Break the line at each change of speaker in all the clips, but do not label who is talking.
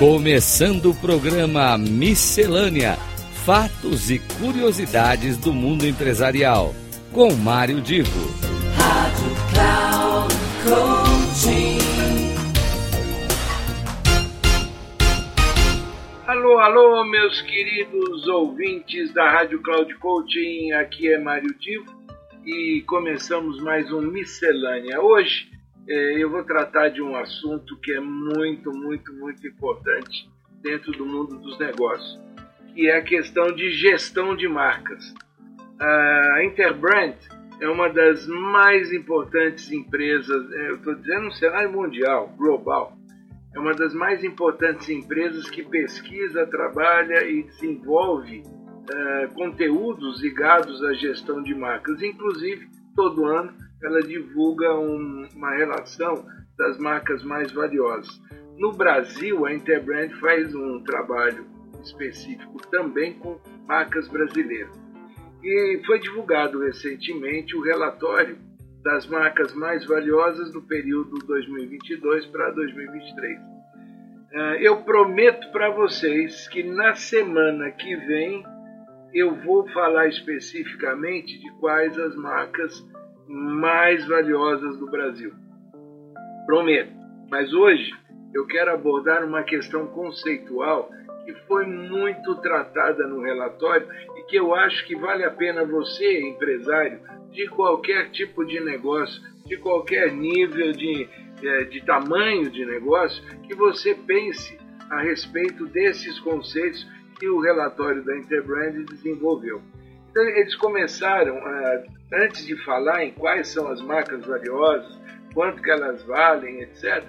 Começando o programa Miscelânea: Fatos e Curiosidades do Mundo Empresarial, com Mário Divo. Rádio Cloud Coaching.
Alô, alô, meus queridos ouvintes da Rádio Cloud Coaching, aqui é Mário Divo e começamos mais um Miscelânea. Hoje eu vou tratar de um assunto que é muito, muito, muito importante dentro do mundo dos negócios, que é a questão de gestão de marcas. A Interbrand é uma das mais importantes empresas, é, eu estou dizendo no cenário mundial, global, é uma das mais importantes empresas que pesquisa, trabalha e desenvolve uh, conteúdos ligados à gestão de marcas. Inclusive, todo ano ela divulga um, uma relação das marcas mais valiosas. No Brasil, a Interbrand faz um trabalho específico também com marcas brasileiras. E foi divulgado recentemente o relatório das marcas mais valiosas do período 2022 para 2023. Eh, eu prometo para vocês que na semana que vem eu vou falar especificamente de quais as marcas mais valiosas do Brasil. Prometo. Mas hoje eu quero abordar uma questão conceitual que foi muito tratada no relatório e que eu acho que vale a pena você, empresário, de qualquer tipo de negócio, de qualquer nível de, eh, de tamanho de negócio, que você pense a respeito desses conceitos que o relatório da Interbrand desenvolveu. Então, eles começaram, ah, antes de falar em quais são as marcas valiosas, quanto que elas valem, etc.,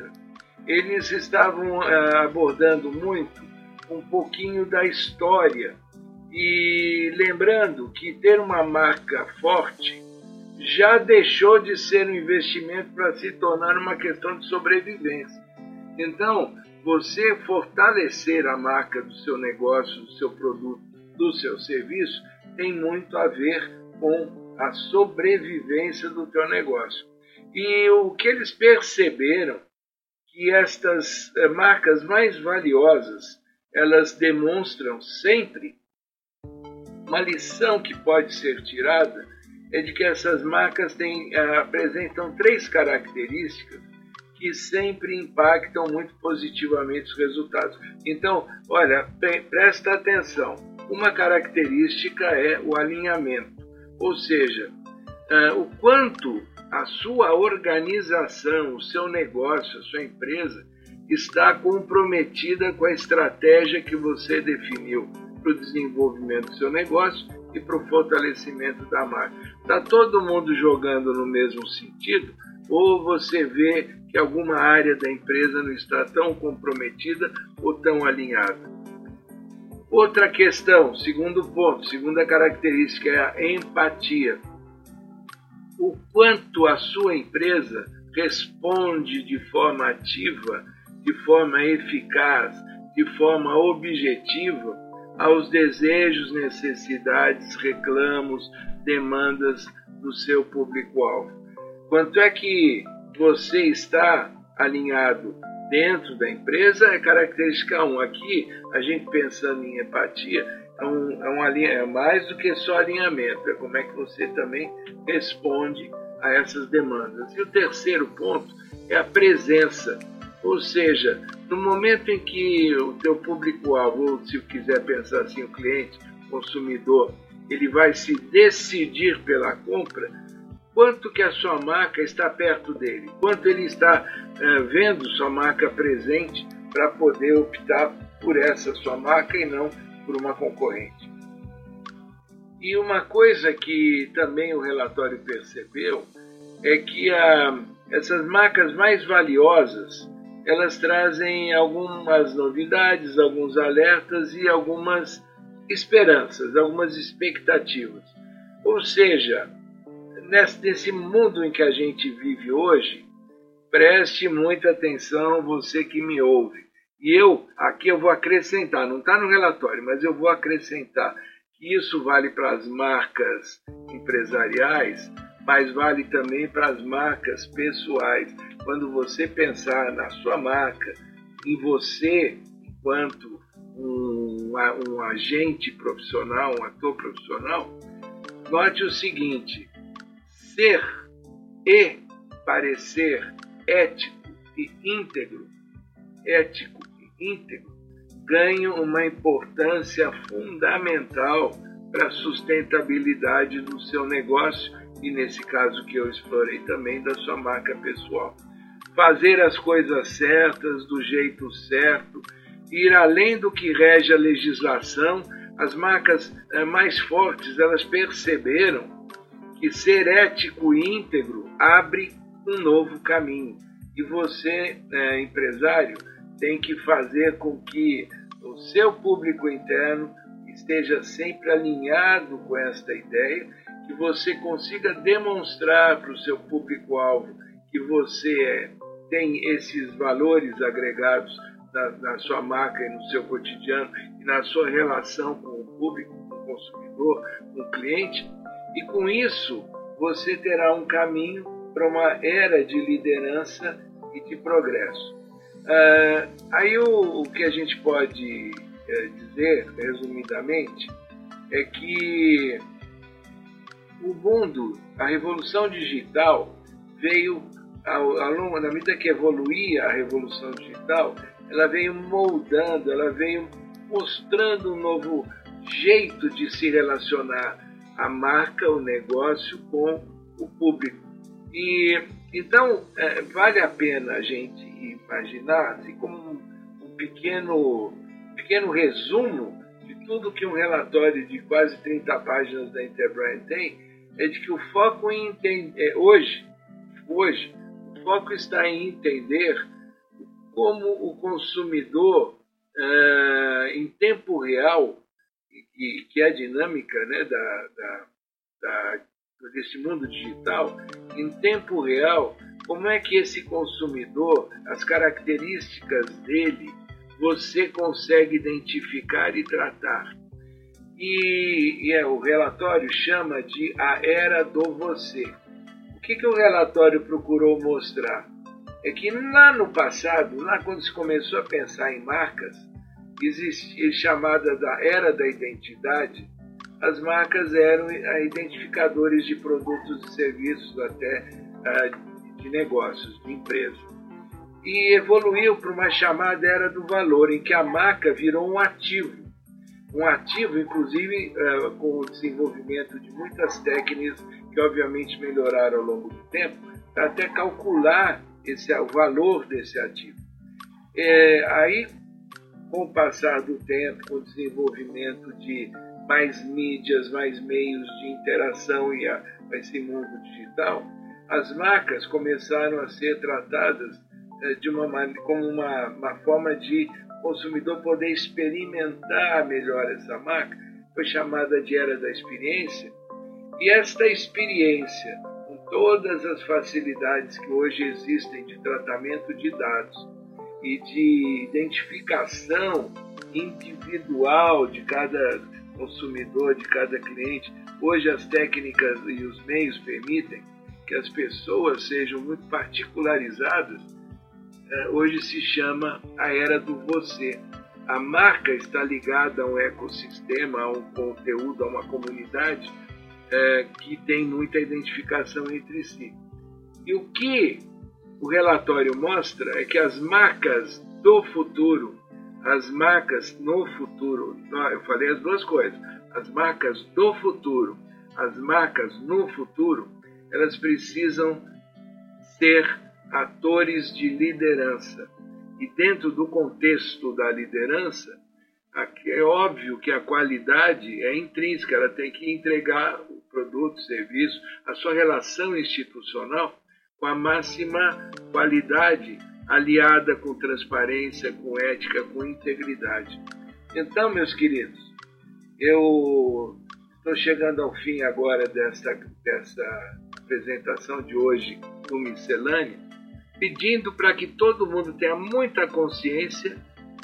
eles estavam ah, abordando muito um pouquinho da história e lembrando que ter uma marca forte já deixou de ser um investimento para se tornar uma questão de sobrevivência. Então, você fortalecer a marca do seu negócio, do seu produto, do seu serviço, tem muito a ver com a sobrevivência do teu negócio. E o que eles perceberam que estas eh, marcas mais valiosas, elas demonstram sempre uma lição que pode ser tirada é de que essas marcas têm, eh, apresentam três características que sempre impactam muito positivamente os resultados. Então, olha, presta atenção. Uma característica é o alinhamento, ou seja, uh, o quanto a sua organização, o seu negócio, a sua empresa está comprometida com a estratégia que você definiu para o desenvolvimento do seu negócio e para o fortalecimento da marca. Está todo mundo jogando no mesmo sentido? Ou você vê que alguma área da empresa não está tão comprometida ou tão alinhada. Outra questão, segundo ponto, segunda característica é a empatia. O quanto a sua empresa responde de forma ativa, de forma eficaz, de forma objetiva aos desejos, necessidades, reclamos, demandas do seu público-alvo. Quanto é que você está alinhado dentro da empresa é característica 1. Aqui, a gente pensando em empatia, é, um, é, é mais do que só alinhamento, é como é que você também responde a essas demandas. E o terceiro ponto é a presença, ou seja, no momento em que o teu público-alvo, ou se quiser pensar assim, o cliente, consumidor, ele vai se decidir pela compra, quanto que a sua marca está perto dele, quanto ele está é, vendo sua marca presente para poder optar por essa sua marca e não por uma concorrente. E uma coisa que também o relatório percebeu é que a, essas marcas mais valiosas elas trazem algumas novidades, alguns alertas e algumas esperanças, algumas expectativas. Ou seja, nesse mundo em que a gente vive hoje, preste muita atenção, você que me ouve. E eu, aqui eu vou acrescentar, não está no relatório, mas eu vou acrescentar que isso vale para as marcas empresariais, mas vale também para as marcas pessoais. Quando você pensar na sua marca, em você, enquanto um, um agente profissional, um ator profissional, note o seguinte: ser e parecer ético e íntegro, ético e íntegro, ganham uma importância fundamental para a sustentabilidade do seu negócio e, nesse caso que eu explorei também, da sua marca pessoal. Fazer as coisas certas, do jeito certo, ir além do que rege a legislação, as marcas eh, mais fortes elas perceberam que ser ético íntegro abre um novo caminho. E você, eh, empresário, tem que fazer com que o seu público interno esteja sempre alinhado com esta ideia, que você consiga demonstrar para o seu público-alvo que você é, tem esses valores agregados na, na, sua marca e no seu cotidiano e na sua relação com o público, com o consumidor, com o cliente, e com isso você terá um caminho para uma era de liderança e de progresso. Uh, aí o, o, que a gente pode é, dizer, resumidamente, é que o mundo, a revolução digital veio, ao, ao longo, na medida que evoluía a revolução digital, ela veio moldando, ela veio mostrando um novo jeito de se relacionar a marca, o negócio com o público. E então é, vale a pena a gente imaginar, assim como um, um pequeno pequeno resumo de tudo que um relatório de quase 30 páginas da Interbrand tem, é de que o foco em entender, é, hoje, hoje, o foco está em entender como o consumidor, uh, em tempo real, e, que é a dinâmica né, da, da, da, desse mundo digital, em tempo real, como é que esse consumidor, as características dele, você consegue identificar e tratar. E, e é, o relatório chama de a era do você. O que, que o relatório procurou mostrar? É que lá no passado, lá quando se começou a pensar em marcas, existia chamada da era da identidade, as marcas eram identificadores de produtos e serviços até uh, de negócios, de empresas e evoluiu para uma chamada era do valor, em que a marca virou um ativo. Um ativo, inclusive, eh, com o desenvolvimento de muitas técnicas que, obviamente, melhoraram ao longo do tempo, até calcular esse, o valor desse ativo. É, aí, com o passar do tempo, com o desenvolvimento de mais mídias, mais meios de interação e a, esse mundo digital, as marcas começaram a ser tratadas é, de uma, como uma, uma forma de o consumidor poder experimentar melhor essa marca, foi chamada de Era da Experiência. E esta experiência, com todas as facilidades que hoje existem de tratamento de dados e de identificação individual de cada consumidor, de cada cliente, hoje as técnicas e os meios permitem que as pessoas sejam muito particularizadas é, hoje se chama a era do você. A marca está ligada a um ecossistema, a um conteúdo, a uma comunidade é, que tem muita identificação entre si. E o que o relatório mostra é que as marcas do futuro, as marcas no futuro, eu falei as duas coisas, as marcas do futuro, as marcas no futuro, elas precisam ser atores de liderança. E dentro do contexto da liderança, é óbvio que a qualidade é intrínseca, ela tem que entregar o produto, o serviço, a sua relação institucional com a máxima qualidade, aliada com transparência, com ética, com integridade. Então, meus queridos, eu estou chegando ao fim agora dessa, dessa apresentação de hoje do Miscelânea pedindo para que todo mundo tenha muita consciência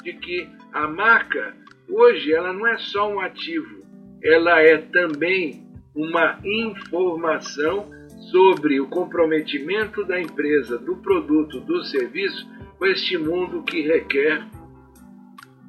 de que a marca hoje ela não é só um ativo, ela é também uma informação sobre o comprometimento da empresa, do produto, do serviço com este mundo que requer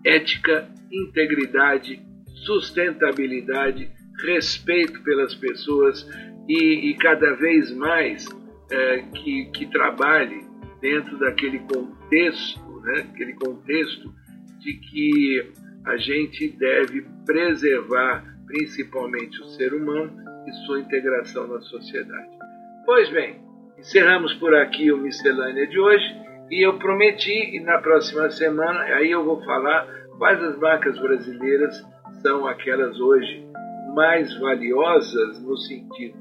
ética, integridade, sustentabilidade, respeito pelas pessoas e, e cada vez mais é, que, que trabalhe dentro daquele contexto, né, aquele contexto de que a gente deve preservar principalmente o ser humano e sua integração na sociedade. Pois bem, encerramos por aqui o Miscelânea de hoje e eu prometi, e na próxima semana, aí eu vou falar quais as marcas brasileiras são aquelas hoje mais valiosas no sentido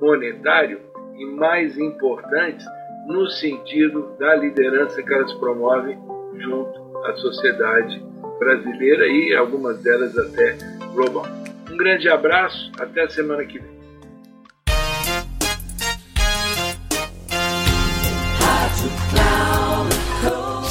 monetário e mais importantes no sentido da liderança que elas promovem junto à sociedade brasileira e algumas delas até global. Um grande abraço, até a semana que vem.